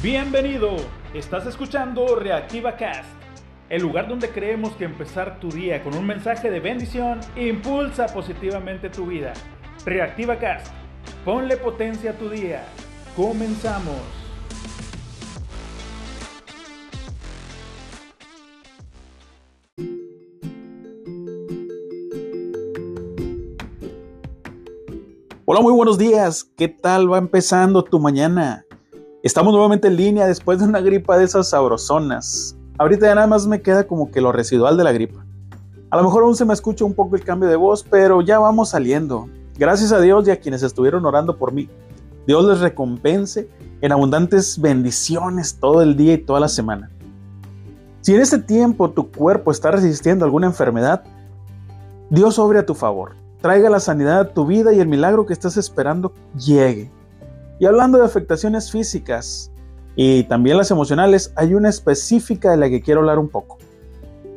Bienvenido, estás escuchando Reactiva Cast, el lugar donde creemos que empezar tu día con un mensaje de bendición impulsa positivamente tu vida. Reactiva Cast, ponle potencia a tu día. Comenzamos. Hola, muy buenos días. ¿Qué tal va empezando tu mañana? Estamos nuevamente en línea después de una gripa de esas sabrosonas. Ahorita ya nada más me queda como que lo residual de la gripa. A lo mejor aún se me escucha un poco el cambio de voz, pero ya vamos saliendo. Gracias a Dios y a quienes estuvieron orando por mí. Dios les recompense en abundantes bendiciones todo el día y toda la semana. Si en este tiempo tu cuerpo está resistiendo alguna enfermedad, Dios obre a tu favor. Traiga la sanidad a tu vida y el milagro que estás esperando llegue. Y hablando de afectaciones físicas y también las emocionales, hay una específica de la que quiero hablar un poco.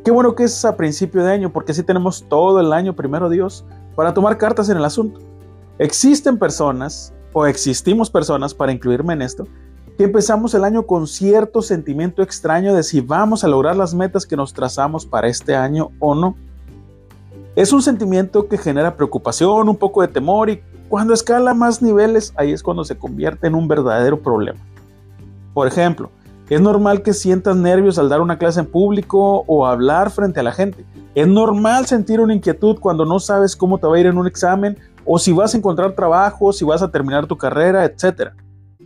Qué bueno que es a principio de año, porque así tenemos todo el año, primero Dios, para tomar cartas en el asunto. Existen personas, o existimos personas, para incluirme en esto, que empezamos el año con cierto sentimiento extraño de si vamos a lograr las metas que nos trazamos para este año o no. Es un sentimiento que genera preocupación, un poco de temor y cuando escala más niveles, ahí es cuando se convierte en un verdadero problema. Por ejemplo, es normal que sientas nervios al dar una clase en público o hablar frente a la gente. Es normal sentir una inquietud cuando no sabes cómo te va a ir en un examen o si vas a encontrar trabajo, si vas a terminar tu carrera, etc.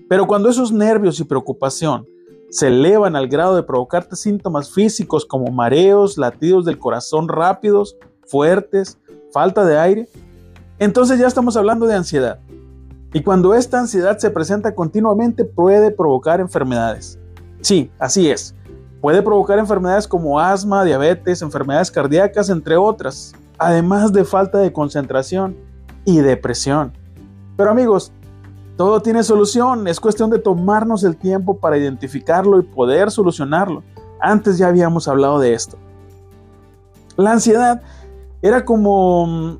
Pero cuando esos nervios y preocupación se elevan al grado de provocarte síntomas físicos como mareos, latidos del corazón rápidos, fuertes, falta de aire, entonces ya estamos hablando de ansiedad. Y cuando esta ansiedad se presenta continuamente puede provocar enfermedades. Sí, así es. Puede provocar enfermedades como asma, diabetes, enfermedades cardíacas, entre otras, además de falta de concentración y depresión. Pero amigos, todo tiene solución, es cuestión de tomarnos el tiempo para identificarlo y poder solucionarlo. Antes ya habíamos hablado de esto. La ansiedad era como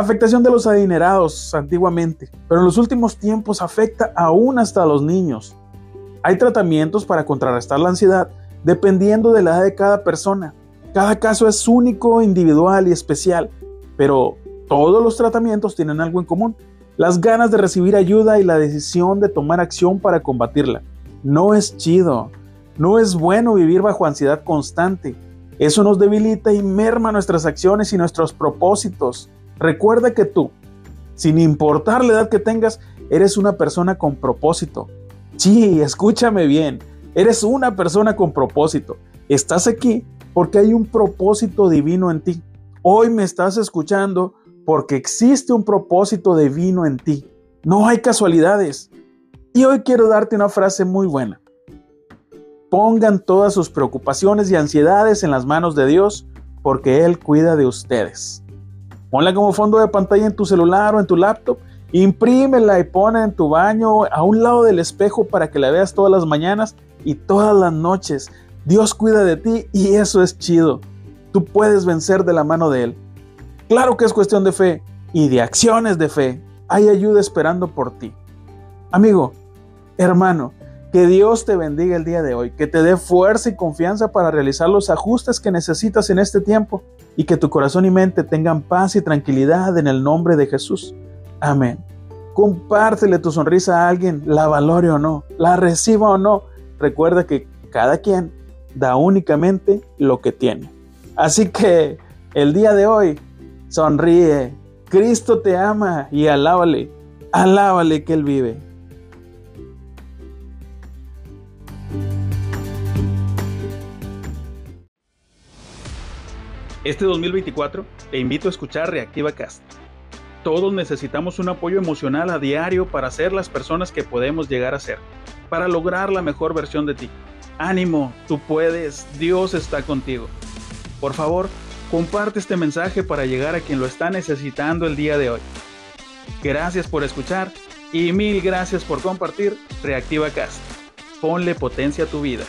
Afectación de los adinerados antiguamente, pero en los últimos tiempos afecta aún hasta a los niños. Hay tratamientos para contrarrestar la ansiedad dependiendo de la edad de cada persona. Cada caso es único, individual y especial, pero todos los tratamientos tienen algo en común. Las ganas de recibir ayuda y la decisión de tomar acción para combatirla. No es chido. No es bueno vivir bajo ansiedad constante. Eso nos debilita y merma nuestras acciones y nuestros propósitos. Recuerda que tú, sin importar la edad que tengas, eres una persona con propósito. Sí, escúchame bien, eres una persona con propósito. Estás aquí porque hay un propósito divino en ti. Hoy me estás escuchando porque existe un propósito divino en ti. No hay casualidades. Y hoy quiero darte una frase muy buena. Pongan todas sus preocupaciones y ansiedades en las manos de Dios porque Él cuida de ustedes. Ponla como fondo de pantalla en tu celular o en tu laptop. Imprímela y ponla en tu baño a un lado del espejo para que la veas todas las mañanas y todas las noches. Dios cuida de ti y eso es chido. Tú puedes vencer de la mano de Él. Claro que es cuestión de fe y de acciones de fe. Hay ayuda esperando por ti. Amigo, hermano, que Dios te bendiga el día de hoy, que te dé fuerza y confianza para realizar los ajustes que necesitas en este tiempo y que tu corazón y mente tengan paz y tranquilidad en el nombre de Jesús. Amén. Compártele tu sonrisa a alguien, la valore o no, la reciba o no. Recuerda que cada quien da únicamente lo que tiene. Así que el día de hoy, sonríe. Cristo te ama y alábale, alábale que Él vive. Este 2024 te invito a escuchar Reactiva Cast. Todos necesitamos un apoyo emocional a diario para ser las personas que podemos llegar a ser, para lograr la mejor versión de ti. Ánimo, tú puedes, Dios está contigo. Por favor, comparte este mensaje para llegar a quien lo está necesitando el día de hoy. Gracias por escuchar y mil gracias por compartir Reactiva Cast. Ponle potencia a tu vida.